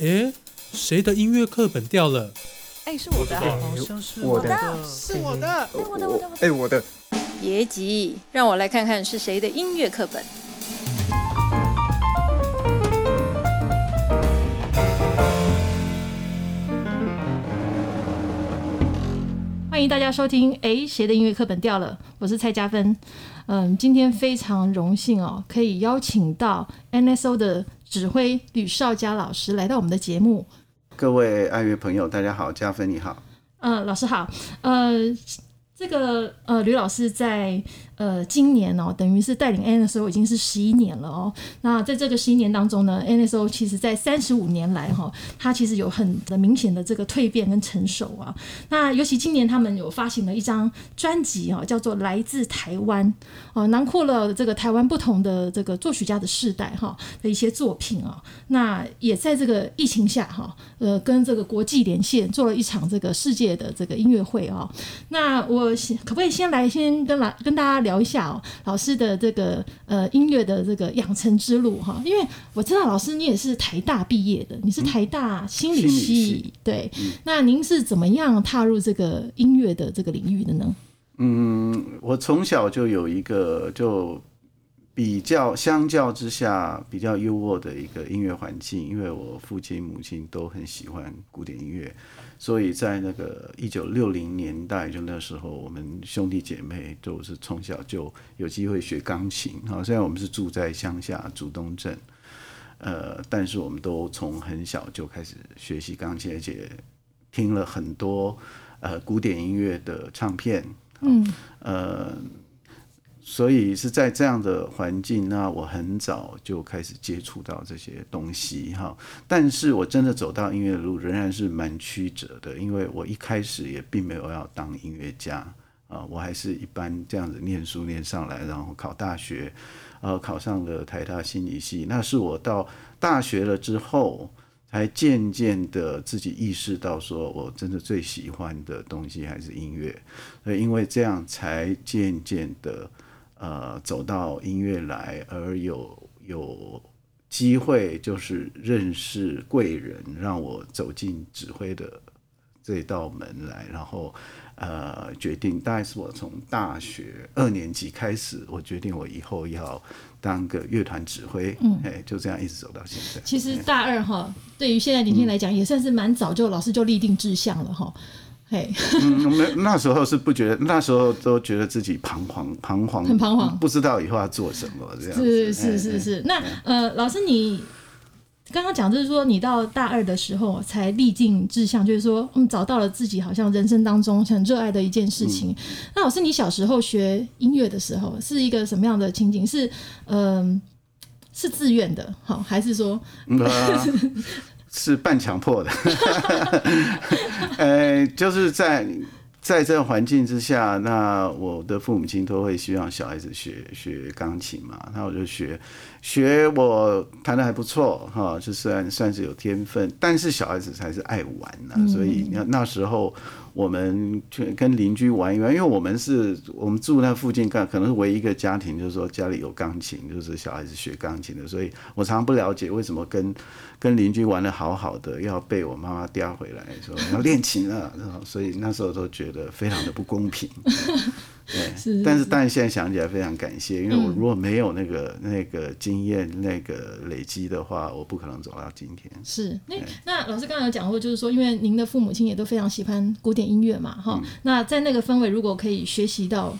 诶，谁的音乐课本掉了？哎，是我的，好像是我的是我的。哎，我的，我的，我的。哎，我的。别急，让我来看看是谁的音乐课本。欢迎大家收听。哎，谁的音乐课本掉了？我是蔡嘉芬。嗯，今天非常荣幸哦，可以邀请到 NSO 的指挥吕少佳老师来到我们的节目。各位爱乐朋友，大家好，嘉芬你好。嗯，老师好。呃，这个呃，吕老师在。呃，今年哦，等于是带领 NSO 已经是十一年了哦。那在这个十一年当中呢，NSO 其实在三十五年来哈，它其实有很明显的这个蜕变跟成熟啊。那尤其今年他们有发行了一张专辑哦，叫做《来自台湾》哦，囊括了这个台湾不同的这个作曲家的世代哈的一些作品啊。那也在这个疫情下哈，呃，跟这个国际连线做了一场这个世界的这个音乐会啊。那我可不可以先来先跟来跟大家聊？聊一下哦，老师的这个呃音乐的这个养成之路哈，因为我知道老师你也是台大毕业的，你是台大心理系，对，那您是怎么样踏入这个音乐的这个领域的呢？嗯，我从小就有一个就比较相较之下比较优渥的一个音乐环境，因为我父亲母亲都很喜欢古典音乐。所以在那个一九六零年代，就那时候，我们兄弟姐妹都是从小就有机会学钢琴啊。虽然我们是住在乡下竹东镇，呃，但是我们都从很小就开始学习钢琴，而且听了很多呃古典音乐的唱片，嗯，呃。所以是在这样的环境，那我很早就开始接触到这些东西哈。但是我真的走到音乐的路仍然是蛮曲折的，因为我一开始也并没有要当音乐家啊，我还是一般这样子念书念上来，然后考大学，呃，考上了台大心理系。那是我到大学了之后，才渐渐的自己意识到，说我真的最喜欢的东西还是音乐。所以因为这样，才渐渐的。呃，走到音乐来，而有有机会，就是认识贵人，让我走进指挥的这道门来，然后呃，决定大概是我从大学二年级开始，我决定我以后要当个乐团指挥，嗯，哎，就这样一直走到现在。其实大二哈，对于现在年轻人来讲，也算是蛮早就老师就立定志向了哈。嘿，嗯，我们那时候是不觉得，那时候都觉得自己彷徨，彷徨，很彷徨，不知道以后要做什么这样。是是是是，那呃，老师你刚刚讲就是说，你到大二的时候才立定志向，就是说，嗯，找到了自己好像人生当中很热爱的一件事情。那老师，你小时候学音乐的时候是一个什么样的情景？是嗯，是自愿的，好，还是说？是半强迫的，呃，就是在在这个环境之下，那我的父母亲都会希望小孩子学学钢琴嘛，那我就学学，我弹的还不错哈，就算算是有天分，但是小孩子才是爱玩呢，所以那那时候。我们去跟邻居玩一玩，因为我们是我们住那附近，可可能是唯一一个家庭，就是说家里有钢琴，就是小孩子学钢琴的，所以我常常不了解为什么跟 跟邻居玩的好好的，要被我妈妈叼回来说要练琴了，所以那时候都觉得非常的不公平。对，但是但是现在想起来非常感谢，因为我如果没有那个那个经验那个累积的话，我不可能走到今天。是，那那老师刚才有讲过，就是说，因为您的父母亲也都非常喜欢古典音乐嘛，哈，那在那个氛围，如果可以学习到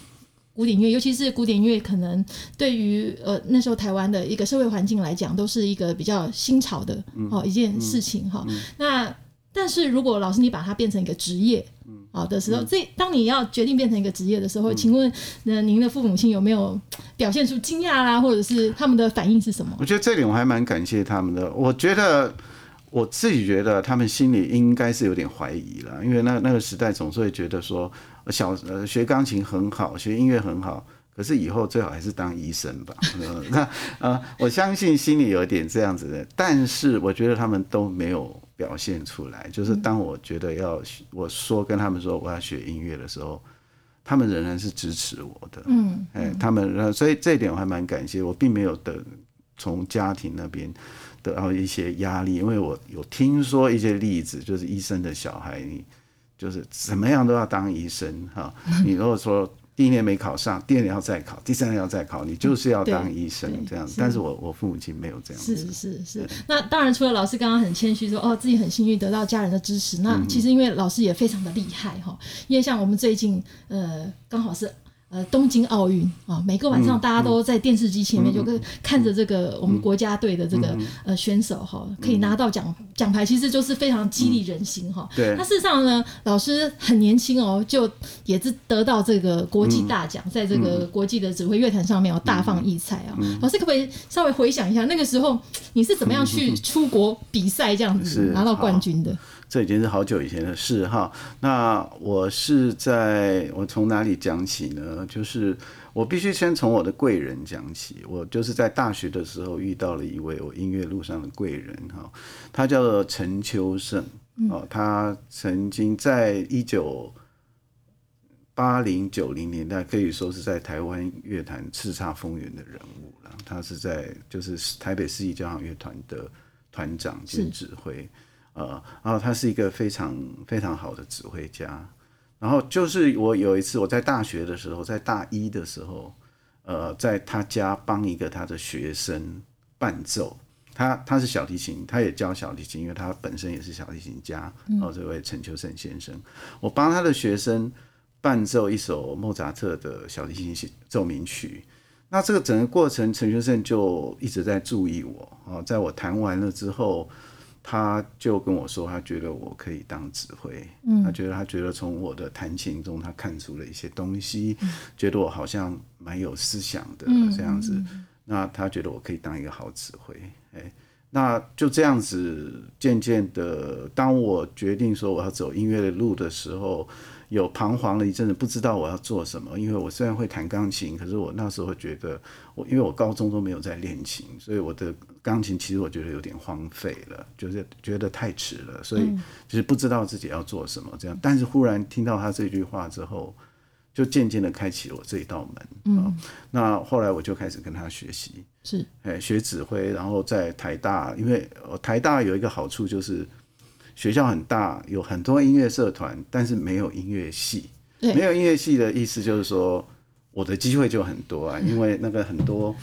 古典音乐，尤其是古典音乐，可能对于呃那时候台湾的一个社会环境来讲，都是一个比较新潮的哦一件事情哈。那但是如果老师你把它变成一个职业，好的时候，这当你要决定变成一个职业的时候，请问那您的父母亲有没有 表现出惊讶啦，或者是他们的反应是什么？我觉得这点我还蛮感谢他们的。我觉得我自己觉得他们心里应该是有点怀疑了，因为那那个时代总是会觉得说小呃学钢琴很好，学音乐很好。可是以后最好还是当医生吧。那呃，我相信心里有点这样子的，但是我觉得他们都没有表现出来。就是当我觉得要我说跟他们说我要学音乐的时候，他们仍然是支持我的。嗯，哎，他们所以这一点我还蛮感谢。我并没有的从家庭那边得到一些压力，因为我有听说一些例子，就是医生的小孩，你就是怎么样都要当医生哈。你如果说第一年没考上，第二年要再考，第三年要再考，你就是要当医生这样。是但是我我父母亲没有这样子，是是是，那当然除了老师刚刚很谦虚说哦自己很幸运得到家人的支持，那其实因为老师也非常的厉害哈，因为像我们最近呃刚好是。呃，东京奥运啊，每个晚上大家都在电视机前面，就跟看着这个我们国家队的这个呃选手哈，可以拿到奖奖牌，其实就是非常激励人心哈。对那事实上呢，老师很年轻哦，就也是得到这个国际大奖，在这个国际的指挥乐坛上面哦大放异彩啊。老师可不可以稍微回想一下，那个时候你是怎么样去出国比赛这样子拿到冠军的？这已经是好久以前的事哈。那我是在我从哪里讲起呢？就是我必须先从我的贵人讲起。我就是在大学的时候遇到了一位我音乐路上的贵人哈，他叫做陈秋盛哦，他曾经在一九。八零九零年代可以说是在台湾乐坛叱咤风云的人物了。他是在就是台北市立交响乐团的团长兼指挥。呃，然后他是一个非常非常好的指挥家。然后就是我有一次我在大学的时候，在大一的时候，呃，在他家帮一个他的学生伴奏。他他是小提琴，他也教小提琴，因为他本身也是小提琴家。哦，这位陈秋盛先生，我帮他的学生伴奏一首莫扎特的小提琴奏鸣曲。那这个整个过程，陈秋盛就一直在注意我。哦，在我弹完了之后。他就跟我说，他觉得我可以当指挥，嗯，他觉得他觉得从我的弹琴中，他看出了一些东西，觉得我好像蛮有思想的这样子，那他觉得我可以当一个好指挥，哎，那就这样子，渐渐的，当我决定说我要走音乐的路的时候，有彷徨了一阵子，不知道我要做什么，因为我虽然会弹钢琴，可是我那时候觉得，我因为我高中都没有在练琴，所以我的。钢琴其实我觉得有点荒废了，就是觉得太迟了，所以就是不知道自己要做什么这样。但是忽然听到他这句话之后，就渐渐的开启了我这一道门。嗯，那后来我就开始跟他学习，是哎学指挥，然后在台大，因为台大有一个好处就是学校很大，有很多音乐社团，但是没有音乐系。没有音乐系的意思就是说，我的机会就很多啊，因为那个很多。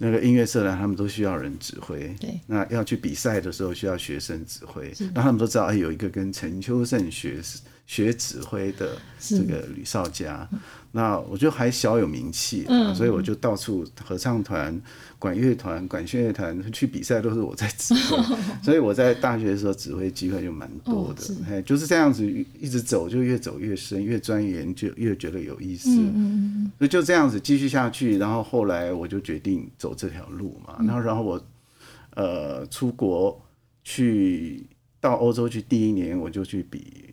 那个音乐社团，他们都需要人指挥。对，那要去比赛的时候需要学生指挥。那他们都知道，哎，有一个跟陈秋盛学学指挥的这个吕少佳。那我就还小有名气，所以我就到处合唱团、管乐团、管弦乐团去比赛，都是我在指挥。所以我在大学的时候指挥机会就蛮多的，哎，就是这样子一直走，就越走越深，越钻研就越觉得有意思。嗯嗯嗯。所以就这样子继续下去，然后后来我就决定走这条路嘛。然后，然后我呃出国去到欧洲去，第一年我就去比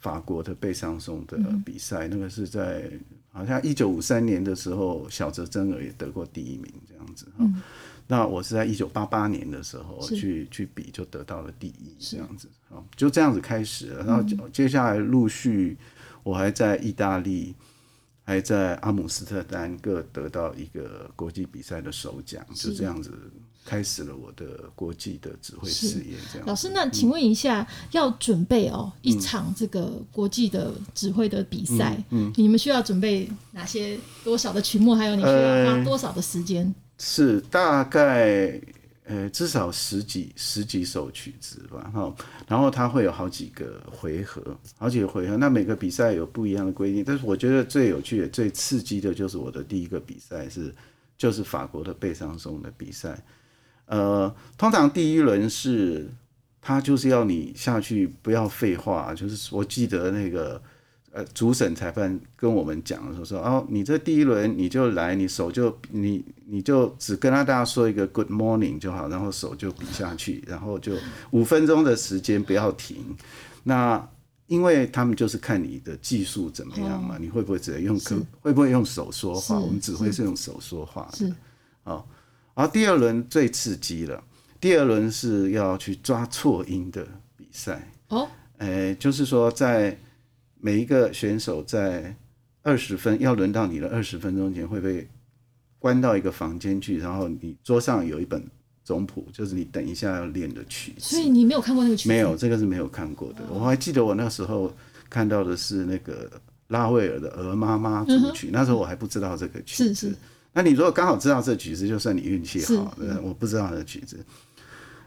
法国的贝桑松的比赛，那个是在。好像一九五三年的时候，小泽征尔也得过第一名，这样子哈。那我是在一九八八年的时候去去比，就得到了第一，这样子啊，就这样子开始了。然后接下来陆续，我还在意大利，还在阿姆斯特丹各得到一个国际比赛的首奖，就这样子。开始了我的国际的指挥事业，这样。老师，那请问一下，要准备哦一场这个国际的指挥的比赛，嗯，你们需要准备哪些多少的曲目？还有你需要花多少的时间？是大概呃至少十几十几首曲子吧，哈。然后它会有好几个回合，好几个回合。那每个比赛有不一样的规定，但是我觉得最有趣、最刺激的就是我的第一个比赛是就是法国的贝桑松的比赛。呃，通常第一轮是，他就是要你下去不要废话，就是我记得那个呃主审裁判跟我们讲的时候说，哦，你这第一轮你就来，你手就你你就只跟他大家说一个 good morning 就好，然后手就比下去，然后就五分钟的时间不要停。那因为他们就是看你的技术怎么样嘛，你会不会直接用口，会不会用手说话？我们只会是用手说话的，哦。然后第二轮最刺激了，第二轮是要去抓错音的比赛哦，诶，就是说在每一个选手在二十分要轮到你的二十分钟前会被关到一个房间去，然后你桌上有一本总谱，就是你等一下要练的曲子。所以你没有看过那个曲子？没有，这个是没有看过的。我还记得我那时候看到的是那个拉威尔的《鹅妈妈》组曲，那时候我还不知道这个曲子。是是。那你如果刚好知道这曲子，就算你运气好。呃，我不知道这曲子，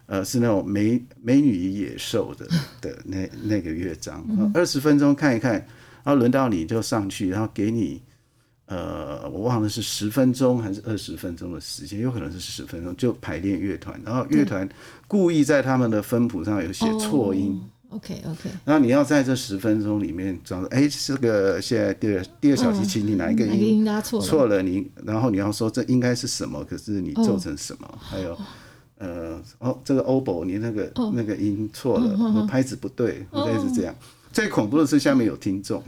呃，是那种美美女与野兽的的那那个乐章，二十分钟看一看，然后轮到你就上去，然后给你。呃，我忘了是十分钟还是二十分钟的时间，有可能是十分钟就排练乐团，然后乐团故意在他们的分谱上有写错音，OK OK，那你要在这十分钟里面找，哎，这个现在第二第二小提琴你哪一个音错了？错了，你然后你要说这应该是什么，可是你奏成什么？还有呃，哦，这个 oboe 你那个那个音错了，拍子不对，类似这样。最恐怖的是下面有听众，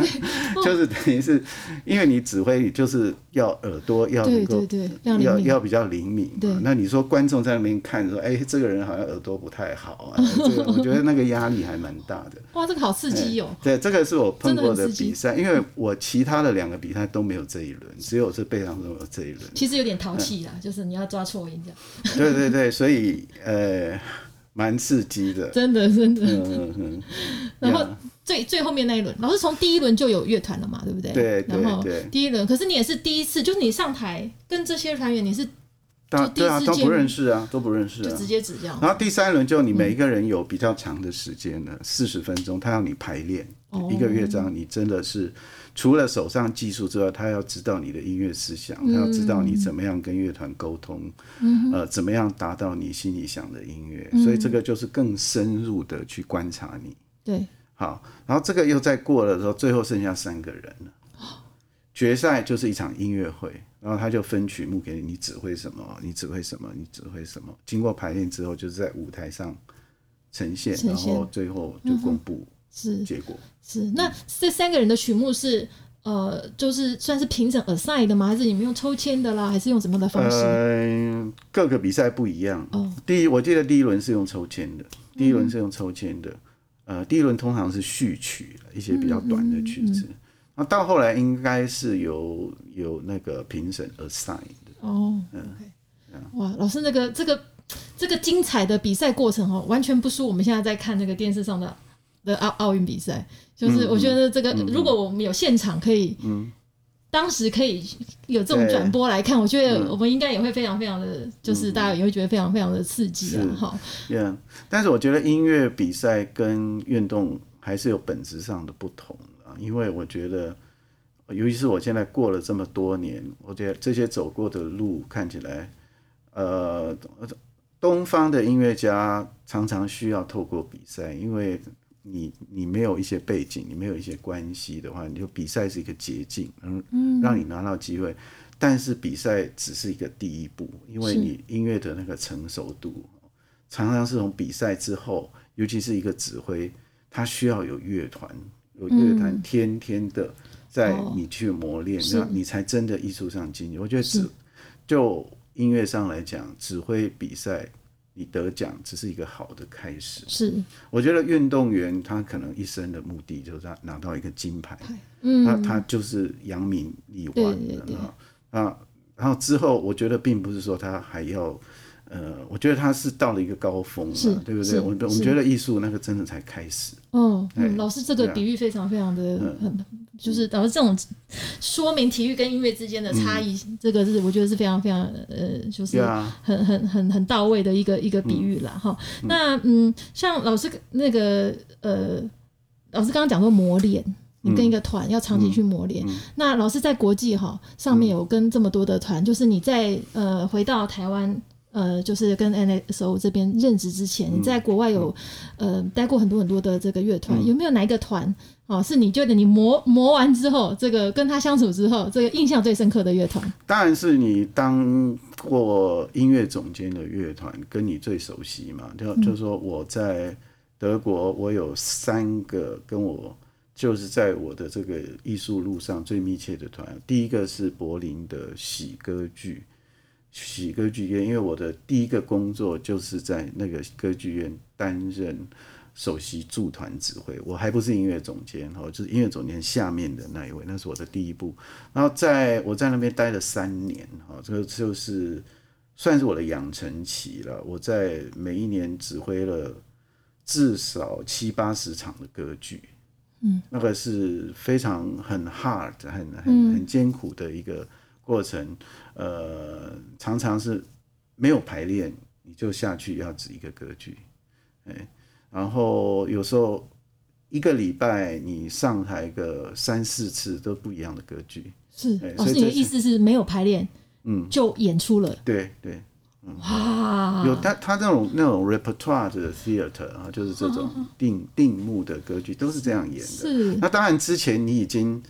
就是等于是，因为你指挥就是要耳朵要能够要要比较灵敏。对，那你说观众在那边看说，哎，这个人好像耳朵不太好啊，这个我觉得那个压力还蛮大的。哇，这个好刺激哦！对，这个是我碰过的比赛，因为我其他的两个比赛都没有这一轮，只有是贝当中有这一轮。其实有点淘气啦，就是你要抓错音这样。对对对，所以呃。蛮刺激的，真的真的。嗯嗯。然后最最后面那一轮，老师从第一轮就有乐团了嘛，对不对？对对对。第一轮，可是你也是第一次，就是你上台跟这些团员，你是对啊，都不认识啊，都不认识，就直接指这样。然后第三轮就你每一个人有比较长的时间了，四十分钟，他要你排练一个乐章，你真的是。除了手上技术之外，他要知道你的音乐思想，他要知道你怎么样跟乐团沟通，呃，怎么样达到你心里想的音乐。所以这个就是更深入的去观察你。对，好，然后这个又再过了之后，最后剩下三个人了。决赛就是一场音乐会，然后他就分曲目给你，你指挥什么，你指挥什么，你指挥什么。经过排练之后，就是在舞台上呈现，然后最后就公布。是结果是那这三个人的曲目是呃，就是算是评审 assign 的吗？还是你们用抽签的啦？还是用什么的方式？呃，各个比赛不一样。哦，第一，我记得第一轮是用抽签的，第一轮是用抽签的。呃，第一轮通常是序曲，一些比较短的曲子。那到后来应该是有有那个评审 assign 的。哦，嗯，哇，老师，那个这个这个精彩的比赛过程哦，完全不输我们现在在看那个电视上的。的奥奥运比赛，就是我觉得这个，如果我们有现场可以，当时可以有这种转播来看，我觉得我们应该也会非常非常的，就是大家也会觉得非常非常的刺激啊！哈，对。但是我觉得音乐比赛跟运动还是有本质上的不同啊，因为我觉得，尤其是我现在过了这么多年，我觉得这些走过的路看起来，呃，东方的音乐家常常需要透过比赛，因为。你你没有一些背景，你没有一些关系的话，你就比赛是一个捷径，嗯，让你拿到机会。但是比赛只是一个第一步，因为你音乐的那个成熟度，常常是从比赛之后，尤其是一个指挥，他需要有乐团，有乐团天天的在你去磨练，那你才真的艺术上进。我觉得指就音乐上来讲，指挥比赛。你得奖只是一个好的开始。是，我觉得运动员他可能一生的目的就是他拿到一个金牌，嗯，那他就是扬名立万的啊。然后之后，我觉得并不是说他还要。呃，我觉得他是到了一个高峰了，对不对？我我们觉得艺术那个真的才开始。嗯，老师这个比喻非常非常的很，就是老师这种说明体育跟音乐之间的差异，这个是我觉得是非常非常呃，就是很很很很到位的一个一个比喻了哈。那嗯，像老师那个呃，老师刚刚讲说磨练，你跟一个团要长期去磨练。那老师在国际哈上面有跟这么多的团，就是你在呃回到台湾。呃，就是跟 NSO 这边任职之前，你在国外有呃待过很多很多的这个乐团，有没有哪一个团哦，是你觉得你磨磨完之后，这个跟他相处之后，这个印象最深刻的乐团？当然是你当过音乐总监的乐团，跟你最熟悉嘛。就就说我在德国，我有三个跟我就是在我的这个艺术路上最密切的团，第一个是柏林的喜歌剧。喜歌剧院，因为我的第一个工作就是在那个歌剧院担任首席驻团指挥，我还不是音乐总监哈，就是音乐总监下面的那一位，那是我的第一步。然后在我在那边待了三年哈，这个就是算是我的养成期了。我在每一年指挥了至少七八十场的歌剧，嗯，那个是非常很 hard、很很很艰苦的一个过程。呃，常常是没有排练，你就下去要指一个歌剧，哎，然后有时候一个礼拜你上台个三四次都不一样的歌剧，是老师，你的意思是没有排练，嗯，就演出了，对对。哇，有他他那种那种 repertoire 的 theater 啊，就是这种定定目的歌剧都是这样演的。是那当然之前你已经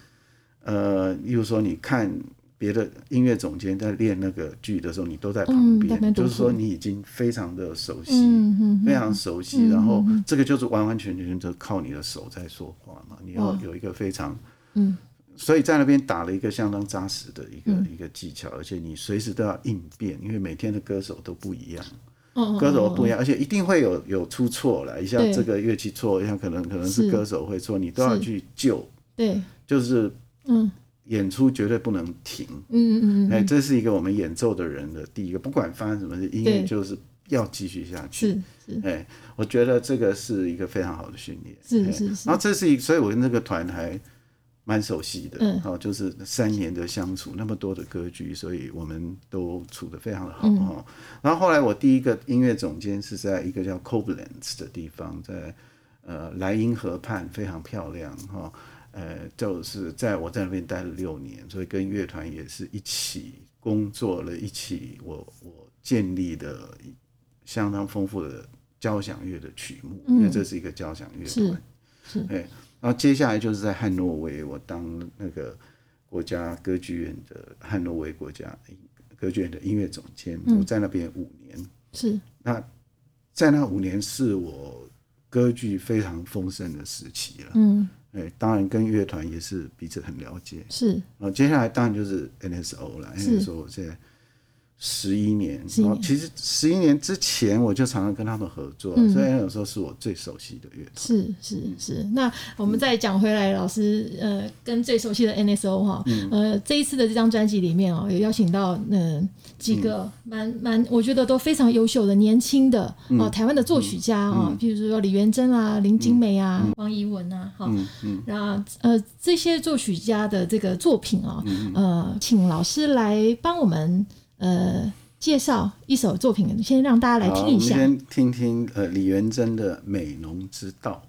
呃，例如说你看别的音乐总监在练那个剧的时候，你都在旁边，就是说你已经非常的熟悉，非常熟悉，然后这个就是完完全全就靠你的手在说话嘛，你要有一个非常嗯。所以在那边打了一个相当扎实的一个、一个技巧，而且你随时都要应变，因为每天的歌手都不一样。嗯歌手不一样，而且一定会有有出错了，一下这个乐器错，一下可能可能是是。歌手会错，你都要去救，对，就是嗯演出绝对不能停。嗯嗯嗯，哎，这是一个我们演奏的人的第一个，不管发生什么事，音乐就是要继续下去。是是哎，我觉得这个是一个非常好的训练。哎是是是然后这是一，所以我跟这个团还蛮熟悉的。嗯哦，就是三年的相处，那么多的歌剧，所以我们都处得非常的好嗯哦。然后后来我第一个音乐总监是在一个叫 Coblenz 的地方，在呃莱茵河畔，非常漂亮哈、呃，就是在我在那边待了六年，所以跟乐团也是一起工作了，一起我我建立的相当丰富的交响乐的曲目，因为这是一个交响乐团。是对，然后接下来就是在汉诺威，我当那个国家歌剧院的汉诺威国家歌剧院的音乐总监，我在那边五年。是那在那五年是我歌剧非常丰盛的时期了。嗯哎，当然跟乐团也是彼此很了解。是然后接下来当然就是 NSO 了，NSO 现在十一年，然后其实十一年之前我就常常跟他们合作，嗯。所以有时候是我最熟悉的乐团。是是是，那我们再讲回来，老师呃，跟最熟悉的 NSO 哈，呃，这一次的这张专辑里面哦，有邀请到嗯几个蛮蛮，我觉得都非常优秀的年轻的哦，台湾的作曲家啊，譬如说李元珍啊、林金梅啊、王怡文啊，哈，然后呃这些作曲家的这个作品啊，呃，请老师来帮我们呃介绍一首作品，先让大家来，听一下我们。先听听呃李元贞的《美浓之道》。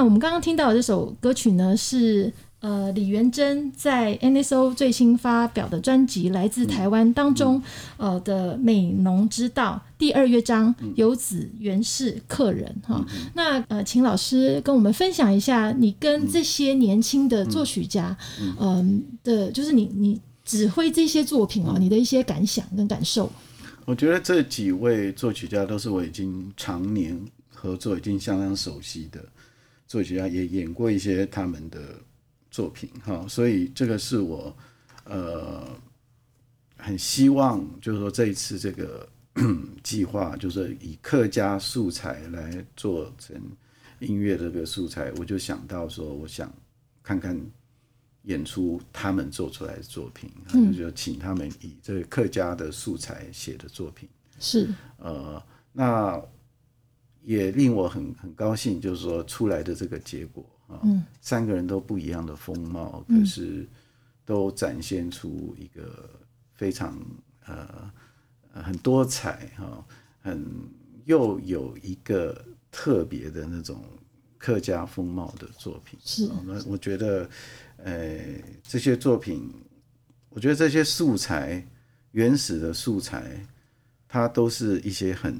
那我们刚刚听到的这首歌曲呢是。呃，李元珍在 NSO 最新发表的专辑《来自台湾》当中，呃的《美浓之道》第二乐章“游子原是客人”哈。那呃，请老师跟我们分享一下，你跟这些年轻的作曲家，嗯的，就是你你指挥这些作品哦，你的一些感想跟感受。我觉得这几位作曲家都是我已经常年合作、已经相当熟悉的作曲家，也演过一些他们的。作品哈，所以这个是我呃很希望，就是说这一次这个 计划，就是以客家素材来做成音乐这个素材，我就想到说，我想看看演出他们做出来的作品，就就请他们以这个客家的素材写的作品是呃，那也令我很很高兴，就是说出来的这个结果。嗯，三个人都不一样的风貌，可是都展现出一个非常呃很多彩哈，很又有一个特别的那种客家风貌的作品。是，那我觉得呃这些作品，我觉得这些素材原始的素材，它都是一些很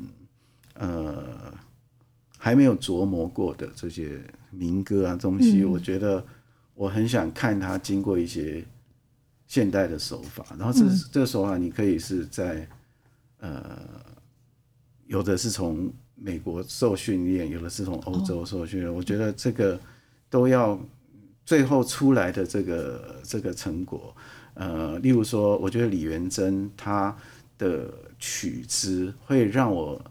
呃。还没有琢磨过的这些民歌啊东西，我觉得我很想看它经过一些现代的手法，然后这这个手法你可以是在呃，有的是从美国受训练，有的是从欧洲受训练，我觉得这个都要最后出来的这个这个成果，呃，例如说，我觉得李元珍他的曲子会让我。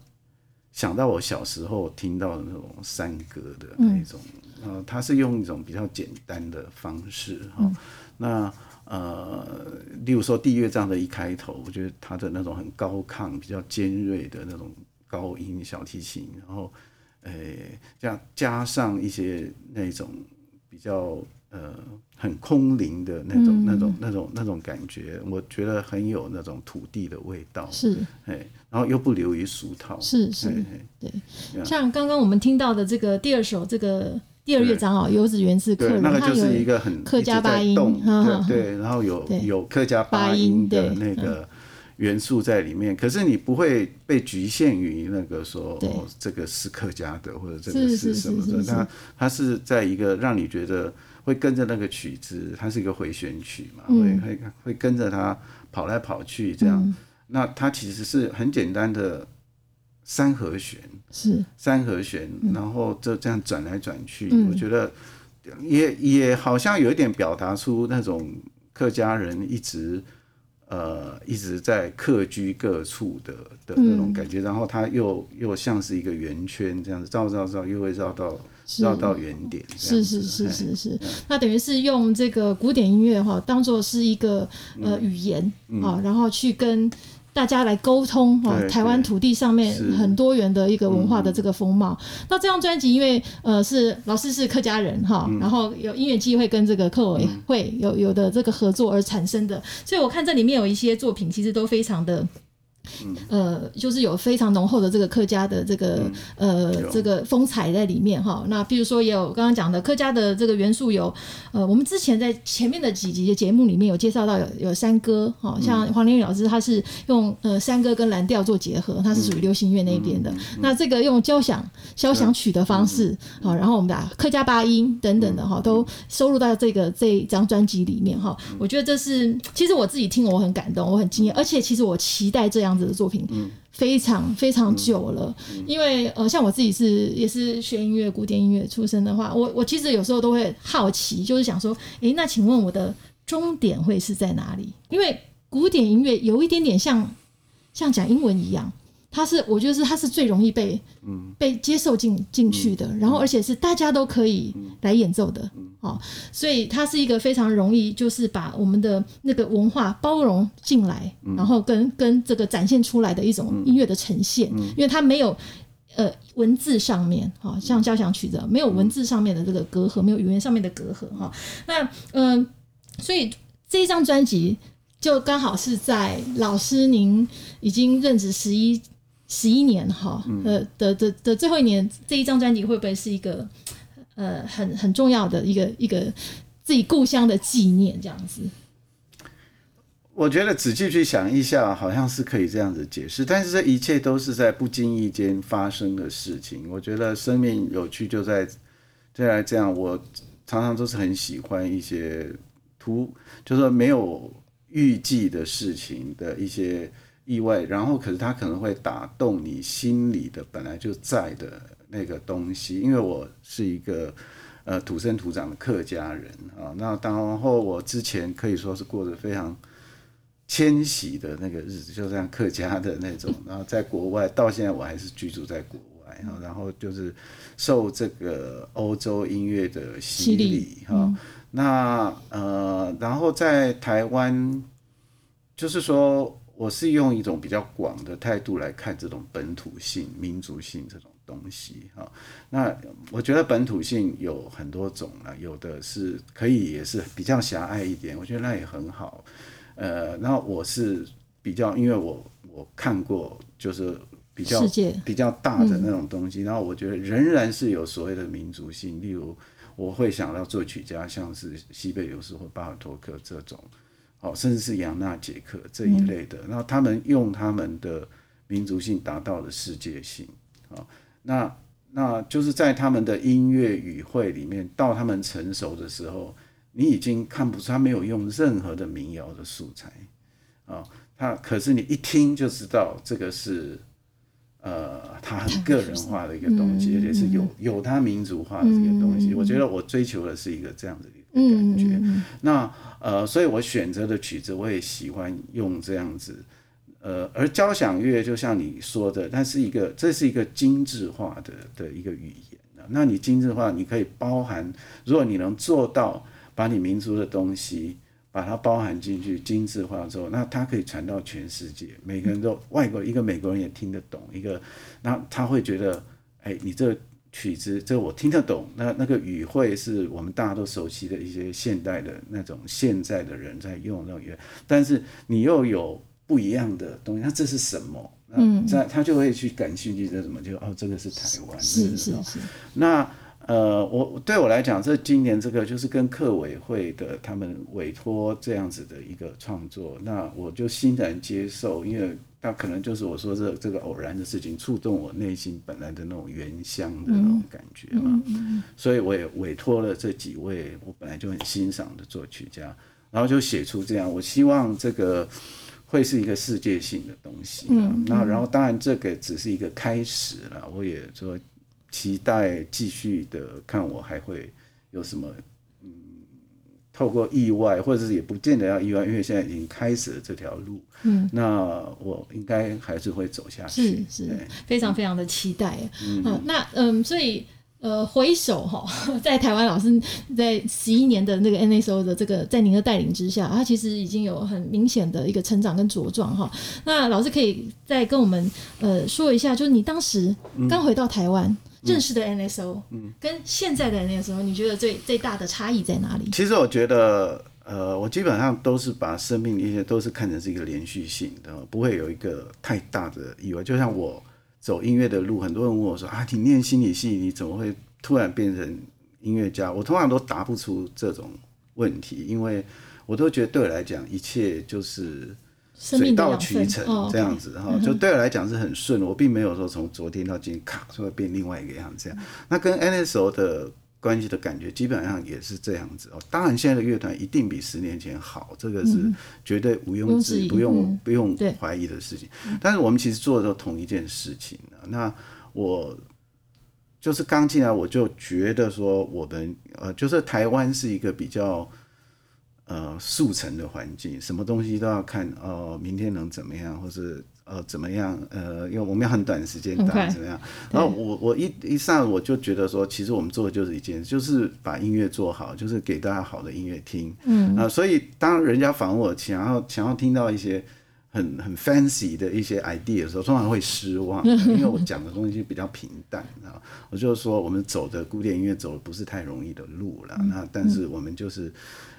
想到我小时候听到的那种山歌的那种，呃，他是用一种比较简单的方式哈。那呃，例如说第一乐章的一开头，我觉得他的那种很高亢、比较尖锐的那种高音小提琴，然后，诶，这样加上一些那种比较呃很空灵的那种、那种、那种、那种感觉，我觉得很有那种土地的味道。是，哎。然后又不流于俗套，是是，对。像刚刚我们听到的这个第二首这个第二乐章哦，游子源是客人，那个就是一个很客家八音，对对。然后有有客家八音的那个元素在里面，可是你不会被局限于那个说哦，这个是客家的或者这个是什么的，它它是在一个让你觉得会跟着那个曲子，它是一个回旋曲嘛，会会会跟着它跑来跑去这样。那它其实是很简单的三和弦，是。三和弦，然后就这样转来转去，我觉得也也好像有一点表达出那种客家人一直呃一直在客居各处的的那种感觉，然后它又又像是一个圆圈这样子绕绕绕，又会绕到绕到原点，是是是是是，那等于是用这个古典音乐哈当做是一个呃语言啊，然后去跟。大家来沟通哈，台湾土地上面很多元的一个文化的这个风貌。那这张专辑因为呃是老师是客家人哈，然后有音乐机会跟这个客委会有有的这个合作而产生的，所以我看这里面有一些作品其实都非常的。呃，就是有非常浓厚的这个客家的这个呃这个风采在里面哈。那比如说也有刚刚讲的客家的这个元素有，呃，我们之前在前面的几集的节目里面有介绍到有有山歌哈，像黄连玉老师他是用呃山歌跟蓝调做结合，他是属于流行乐那边的。那这个用交响交响曲的方式好，然后我们把客家八音等等的哈都收入到这个这一张专辑里面哈。我觉得这是其实我自己听我很感动，我很惊艳，而且其实我期待这样。的作品非常非常久了，因为呃，像我自己是也是学音乐、古典音乐出身的话，我我其实有时候都会好奇，就是想说，诶，那请问我的终点会是在哪里？因为古典音乐有一点点像像讲英文一样。它是，我觉得是它是最容易被嗯。被接受进进去的，然后而且是大家都可以来演奏的，哦，所以它是一个非常容易，就是把我们的那个文化包容进来，然后跟跟这个展现出来的一种音乐的呈现，因为它没有呃文字上面，哈，像交响曲的没有文字上面的这个隔阂，没有语言上面的隔阂，哈，那嗯，所以这一张专辑就刚好是在老师您已经任职十一。十一年哈，呃的的的最后一年，这一张专辑会不会是一个呃很很重要的一个一个自己故乡的纪念，这样子。我觉得仔细去想一下，好像是可以这样子解释，但是这一切都是在不经意间发生的事情。我觉得生命有趣就在就在这样，我常常都是很喜欢一些突，就是说没有预计的事情的一些意外，然后可是它可能会打动你心里的本来就在的那个东西。因为我是一个呃土生土长的客家人啊，那然后我之前可以说是过得非常。迁徙的那个日子，就像客家的那种，然后在国外到现在我还是居住在国外哈，然后就是受这个欧洲音乐的洗礼哈，那呃，然后在台湾，就是说我是用一种比较广的态度来看这种本土性、民族性这种东西哈。那我觉得本土性有很多种了，有的是可以也是比较狭隘一点，我觉得那也很好。呃，然后我是比较，因为我我看过，就是比较比较大的那种东西，然后我觉得仍然是有所谓的民族性，例如我会想到作曲家，像是西贝柳斯或巴尔托克这种，哦，甚至是扬纳杰克这一类的，然后他们用他们的民族性达到了世界性，啊，那那就是在他们的音乐语汇里面，到他们成熟的时候。你已经看不出他没有用任何的民谣的素材，啊，他可是你一听就知道这个是，呃，他很个人化的一个东西，而且是有有他民族化的这个东西。我觉得我追求的是一个这样的一个感觉。那呃，所以我选择的曲子我也喜欢用这样子，呃，而交响乐就像你说的，它是一个这是一个精致化的的一个语言那你精致化，你可以包含，如果你能做到。把你民族的东西把它包含进去，精致化之后，那它可以传到全世界，每个人都外国一个美国人也听得懂，一个那他会觉得，哎，你这曲子这我听得懂，那那个语汇是我们大家都熟悉的一些现代的那种现在的人在用那种语，但是你又有不一样的东西，那这是什么？嗯，在他就会去感兴趣，这什么就哦，这个是台湾，是是是，那。呃，我对我来讲，这今年这个就是跟客委会的他们委托这样子的一个创作，那我就欣然接受，因为那可能就是我说这这个偶然的事情触动我内心本来的那种原乡的那种感觉嘛，所以我也委托了这几位我本来就很欣赏的作曲家，然后就写出这样，我希望这个会是一个世界性的东西，那然后当然这个只是一个开始了，我也说。期待继续的看，我还会有什么？嗯，透过意外，或者是也不见得要意外，因为现在已经开始了这条路。嗯，那我应该还是会走下去。是是，非常非常的期待。嗯，那嗯，所以呃，回首哈，在台湾老师在十一年的那个 NSO 的这个在您的带领之下，他其实已经有很明显的一个成长跟茁壮哈。那老师可以再跟我们呃说一下，就是你当时刚回到台湾。认识的 NSO，嗯，跟现在的 NSO，你觉得最最大的差异在哪里？其实我觉得，呃，我基本上都是把生命一些都是看成是一个连续性的，不会有一个太大的意外。就像我走音乐的路，很多人问我说啊，你念心理系，你怎么会突然变成音乐家？我通常都答不出这种问题，因为我都觉得对我来讲，一切就是。水到渠成这样子哈，就对我来讲是很顺。我并没有说从昨天到今天咔就会变另外一个样子。这样，那跟 NSO 的关系的感觉基本上也是这样子哦。当然，现在的乐团一定比十年前好，这个是绝对毋庸置疑、不用不用怀疑的事情。但是我们其实做的都同一件事情那我就是刚进来，我就觉得说，我们呃，就是台湾是一个比较。呃，速成的环境，什么东西都要看哦，明天能怎么样，或是呃怎么样？呃，因为我们要很短时间打怎么样？然后我我一一上我就觉得说，其实我们做的就是一件，就是把音乐做好，就是给大家好的音乐听。嗯啊，所以当人家访问我，想要想要听到一些很很 fancy 的一些 idea 的时候，通常会失望，因为我讲的东西比较平淡啊。我就是说，我们走的古典音乐走的不是太容易的路了。那但是我们就是。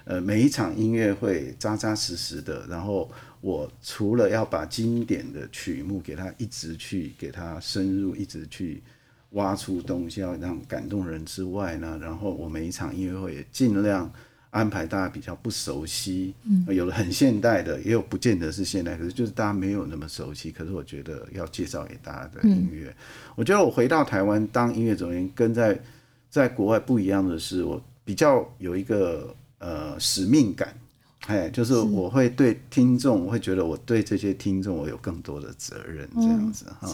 呃，每一场音乐会扎扎实实的，然后我除了要把经典的曲目给他一直去给他深入，一直去挖出东西，要让感动人之外呢，然后我每一场音乐会也尽量安排大家比较不熟悉，嗯，有的很现代的，也有不见得是现代，可是就是大家没有那么熟悉，可是我觉得要介绍给大家的音乐，我觉得我回到台湾当音乐总监，跟在在国外不一样的是，我比较有一个呃使命感。哎，就是我会对听众，我会觉得我对这些听众我有更多的责任，这样子哈。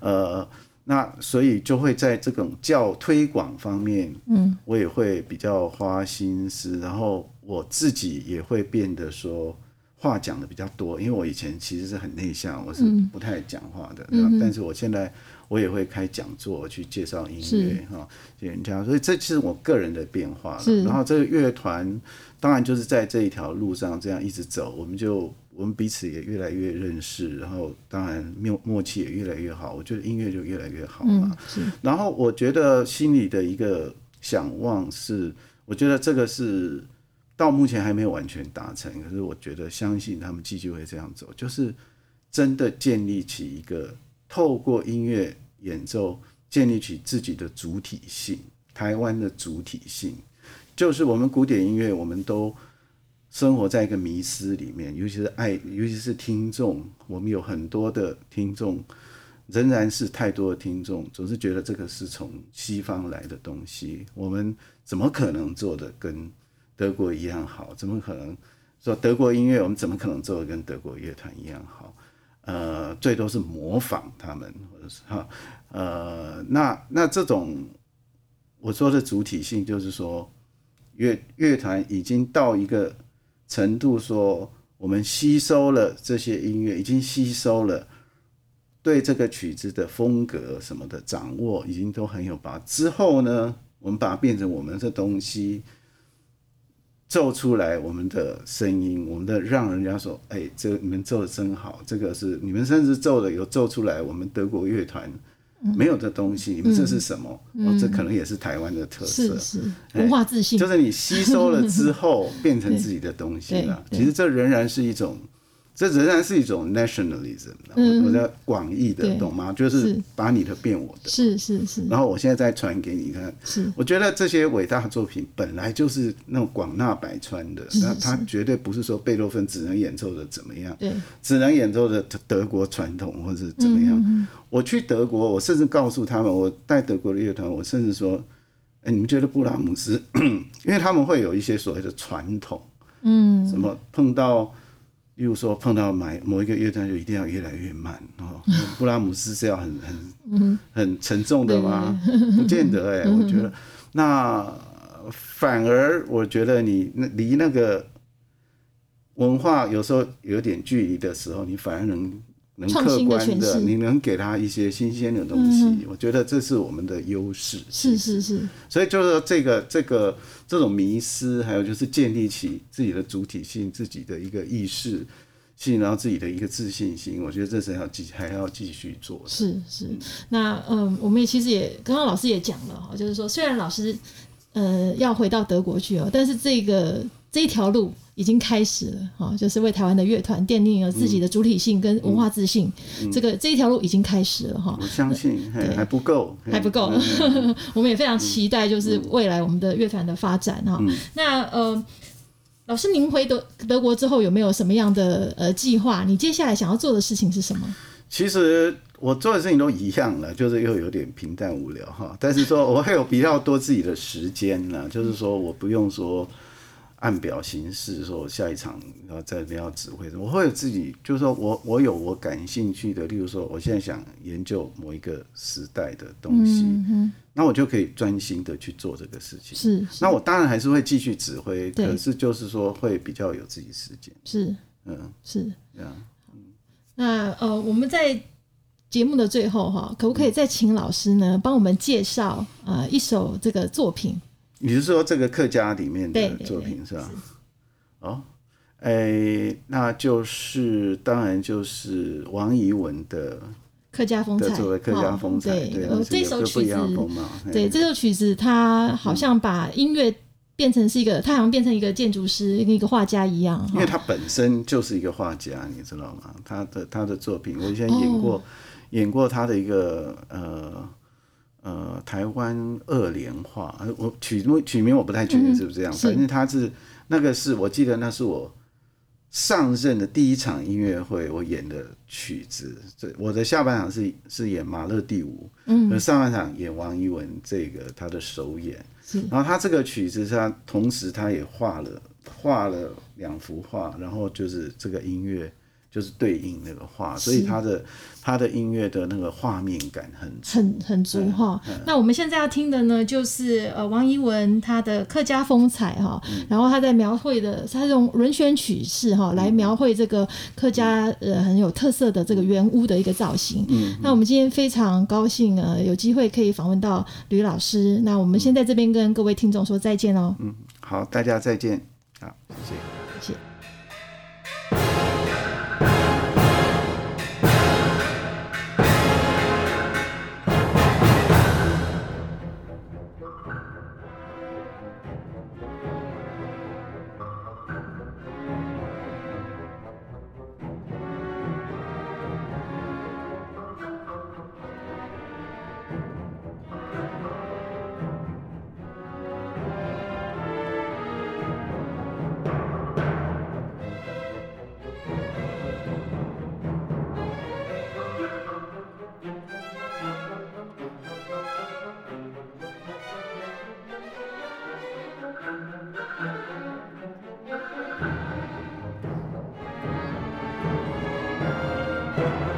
呃，那所以就会在这种教推广方面，嗯，我也会比较花心思，然后我自己也会变得说话讲的比较多，因为我以前其实是很内向，我是不太讲话的，但是我现在。我也会开讲座去介绍音乐哈，给人家，所以这是我个人的变化了。然后这个乐团当然就是在这一条路上这样一直走，我们就我们彼此也越来越认识，然后当然默默契也越来越好。我觉得音乐就越来越好嘛。然后我觉得心里的一个想望是，我觉得这个是到目前还没有完全达成，可是我觉得相信他们继续会这样走，就是真的建立起一个。透过音乐演奏建立起自己的主体性，台湾的主体性，就是我们古典音乐，我们都生活在一个迷失里面，尤其是爱，尤其是听众，我们有很多的听众，仍然是太多的听众，总是觉得这个是从西方来的东西，我们怎么可能做的跟德国一样好？怎么可能说德国音乐，我们怎么可能做的跟德国乐团一样好？呃，最多是模仿他们，或者是哈，呃，那那这种我说的主体性，就是说乐乐团已经到一个程度，说我们吸收了这些音乐，已经吸收了对这个曲子的风格什么的掌握，已经都很有把握。之后呢，我们把它变成我们的东西。奏出来我们的声音，我们的让人家说，哎，这你们奏的真好，这个是你们甚至奏的有奏出来我们德国乐团没有的东西，你们这是什么？哦，这可能也是台湾的特色，是是文化自信，就是你吸收了之后 变成自己的东西了。其实这仍然是一种。这仍然是一种 nationalism，我我的广义的，懂吗？就是把你的变我的，是是是。然后我现在再传给你看，是。我觉得这些伟大的作品本来就是那种广纳百川的，那他绝对不是说贝多芬只能演奏的怎么样，对，只能演奏的德国传统或者怎么样。我去德国，我甚至告诉他们，我带德国的乐团，我甚至说，哎，你们觉得布拉姆斯，因为他们会有一些所谓的传统，嗯，什么碰到。例如说碰到买某一个乐段就一定要越来越慢哦，布拉姆斯是要很很很沉重的吗？不见得哎，我觉得那反而我觉得你那离那个文化有时候有点距离的时候，你反而能。能客观的，你能给他一些新鲜的东西，我觉得这是我们的优势。是是是，所以就是这个这个这种迷失，还有就是建立起自己的主体性、自己的一个意识性，然后自己的一个自信心，我觉得这是要继还要继续做。是是，那嗯，我们也其实也刚刚老师也讲了哈，就是说虽然老师呃要回到德国去哦，但是这个这一条路。已经开始了哈，就是为台湾的乐团奠定了自己的主体性跟文化自信。这个这一条路已经开始了哈。我相信还不够，还不够。我们也非常期待，就是未来我们的乐团的发展哈。那呃，老师，您回德德国之后有没有什么样的呃计划？你接下来想要做的事情是什么？其实我做的事情都一样了，就是又有点平淡无聊哈。但是说我会有比较多自己的时间呢，就是说我不用说。按表行事，说下一场然后在边要指挥，我会有自己，就是说我我有我感兴趣的，例如说我现在想研究某一个时代的东西，那我就可以专心的去做这个事情。是，那我当然还是会继续指挥，可是就是说会比较有自己时间。是，嗯，是这样。那呃，我们在节目的最后哈，可不可以再请老师呢帮我们介绍呃一首这个作品？你是说这个客家里面的作品是吧？哦，哎，那就是当然就是王怡文的客家风采，作为客家风采，对，这首曲子，对，这首曲子，它好像把音乐变成是一个，它好像变成一个建筑师，一个画家一样，因为他本身就是一个画家，你知道吗？他的他的作品，我以前演过演过他的一个呃。呃台湾二连画，呃我取名取名我不太确定是不是这样，是反正他是那个是我记得那是我上任的第一场音乐会，我演的曲子。这我的下半场是是演马勒第五，嗯，上半场演王一文这个他的首演。是然后他这个曲子，他同时他也画了画了两幅画，然后就是这个音乐就是对应那个画，所以他的他的音乐的那个画面感很很很足哈。那我们现在要听的呢，就是呃王一文他的客家风采哈，然后他在描绘的，他用轮旋曲式哈来描绘这个客家呃很有特色的这个圆屋的一个造型。嗯，那我们今天非常高兴呃有机会可以访问到吕老师。那我们先在这边跟各位听众说再见哦。嗯，好，大家再见，好，谢谢。谢谢。谢谢